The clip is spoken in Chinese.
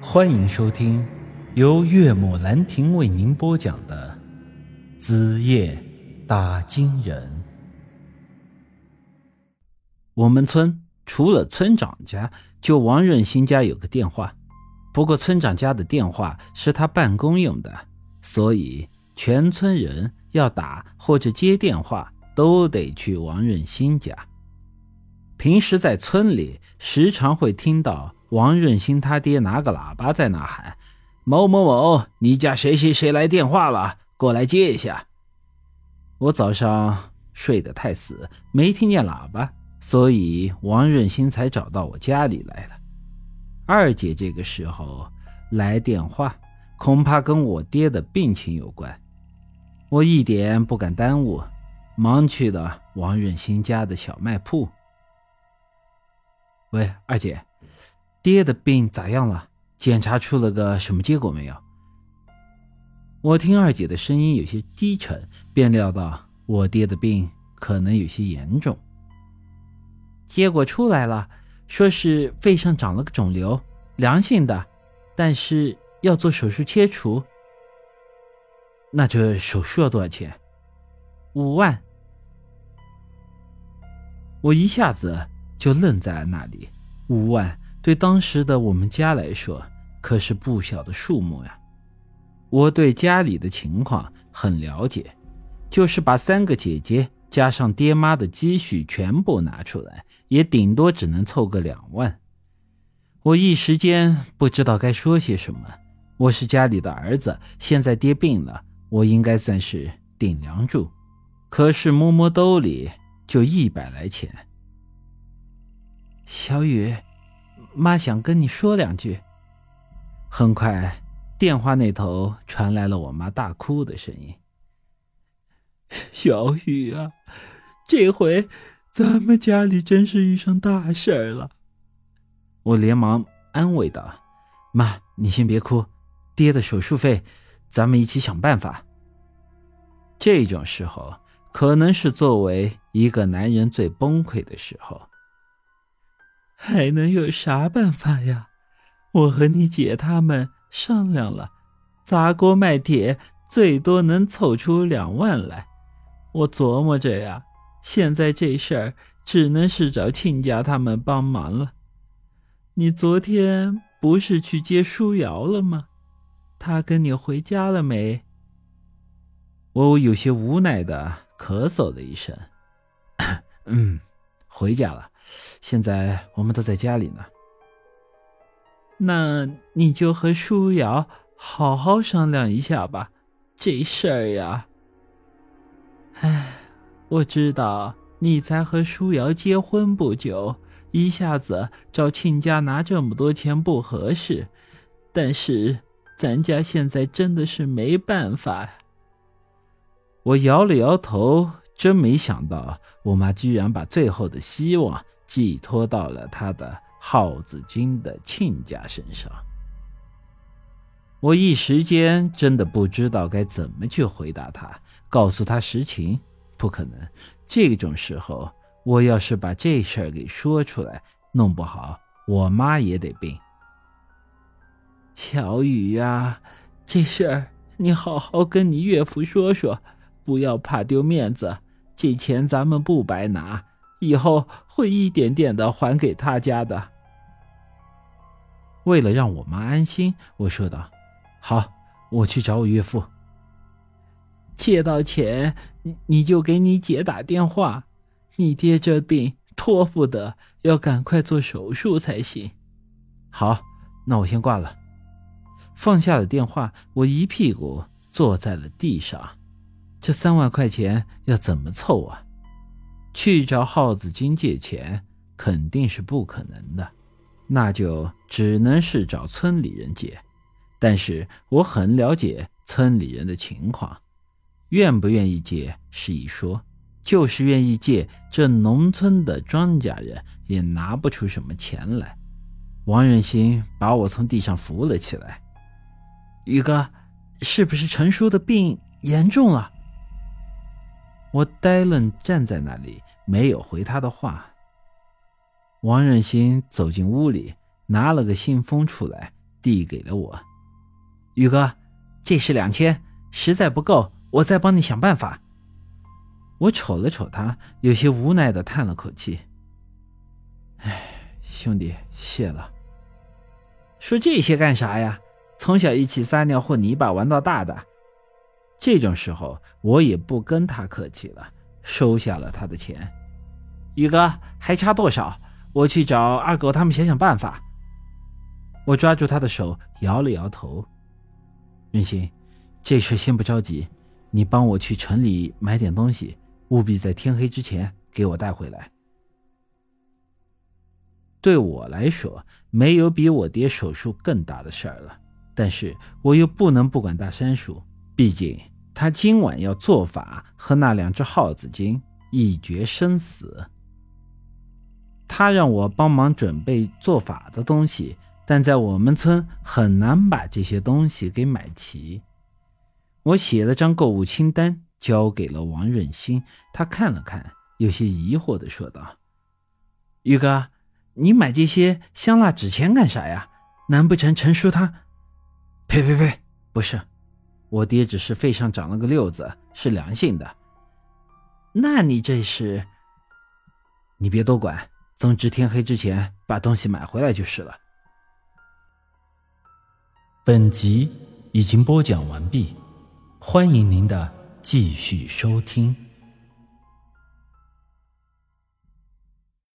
欢迎收听由岳母兰亭为您播讲的《子夜打金人》。我们村除了村长家，就王润新家有个电话。不过村长家的电话是他办公用的，所以全村人要打或者接电话都得去王润新家。平时在村里，时常会听到王润新他爹拿个喇叭在那喊：“某某某，你家谁谁谁来电话了，过来接一下。”我早上睡得太死，没听见喇叭，所以王润新才找到我家里来了。二姐这个时候来电话，恐怕跟我爹的病情有关。我一点不敢耽误，忙去了王润新家的小卖铺。喂，二姐，爹的病咋样了？检查出了个什么结果没有？我听二姐的声音有些低沉，便料到我爹的病可能有些严重。结果出来了，说是肺上长了个肿瘤，良性的，但是要做手术切除。那这手术要多少钱？五万。我一下子。就愣在了那里，五万对当时的我们家来说可是不小的数目呀。我对家里的情况很了解，就是把三个姐姐加上爹妈的积蓄全部拿出来，也顶多只能凑个两万。我一时间不知道该说些什么。我是家里的儿子，现在爹病了，我应该算是顶梁柱，可是摸摸兜里就一百来钱。小雨，妈想跟你说两句。很快，电话那头传来了我妈大哭的声音。小雨啊，这回咱们家里真是遇上大事儿了。我连忙安慰道：“妈，你先别哭，爹的手术费，咱们一起想办法。”这种时候，可能是作为一个男人最崩溃的时候。还能有啥办法呀？我和你姐他们商量了，砸锅卖铁，最多能凑出两万来。我琢磨着呀，现在这事儿只能是找亲家他们帮忙了。你昨天不是去接舒瑶了吗？他跟你回家了没？我有些无奈的咳嗽了一声，嗯，回家了。现在我们都在家里呢。那你就和舒瑶好好商量一下吧，这事儿呀。哎，我知道你才和舒瑶结婚不久，一下子找亲家拿这么多钱不合适，但是咱家现在真的是没办法。我摇了摇头，真没想到我妈居然把最后的希望。寄托到了他的耗子精的亲家身上，我一时间真的不知道该怎么去回答他，告诉他实情。不可能，这种时候我要是把这事儿给说出来，弄不好我妈也得病。小雨呀，这事儿你好好跟你岳父说说，不要怕丢面子。这钱咱们不白拿。以后会一点点的还给他家的。为了让我妈安心，我说道：“好，我去找我岳父。借到钱，你你就给你姐打电话。你爹这病拖不得，要赶快做手术才行。”好，那我先挂了。放下了电话，我一屁股坐在了地上。这三万块钱要怎么凑啊？去找耗子精借钱肯定是不可能的，那就只能是找村里人借。但是我很了解村里人的情况，愿不愿意借是一说，就是愿意借，这农村的庄稼人也拿不出什么钱来。王远新把我从地上扶了起来，宇哥，是不是陈叔的病严重了？我呆愣站在那里。没有回他的话。王任新走进屋里，拿了个信封出来，递给了我。宇哥，这是两千，实在不够，我再帮你想办法。我瞅了瞅他，有些无奈的叹了口气：“哎，兄弟，谢了。说这些干啥呀？从小一起撒尿和泥巴玩到大的，这种时候我也不跟他客气了，收下了他的钱。宇哥，还差多少？我去找二狗他们想想办法。”我抓住他的手，摇了摇头：“任心，这事先不着急，你帮我去城里买点东西。”务必在天黑之前给我带回来。对我来说，没有比我爹手术更大的事儿了，但是我又不能不管大山叔，毕竟他今晚要做法和那两只耗子精一决生死。他让我帮忙准备做法的东西，但在我们村很难把这些东西给买齐。我写了张购物清单。交给了王润新，他看了看，有些疑惑的说道：“宇哥，你买这些香蜡纸钱干啥呀？难不成陈叔他……呸呸呸，不是，我爹只是肺上长了个瘤子，是良性的。那你这是……你别多管，总之天黑之前把东西买回来就是了。”本集已经播讲完毕，欢迎您的。继续收听。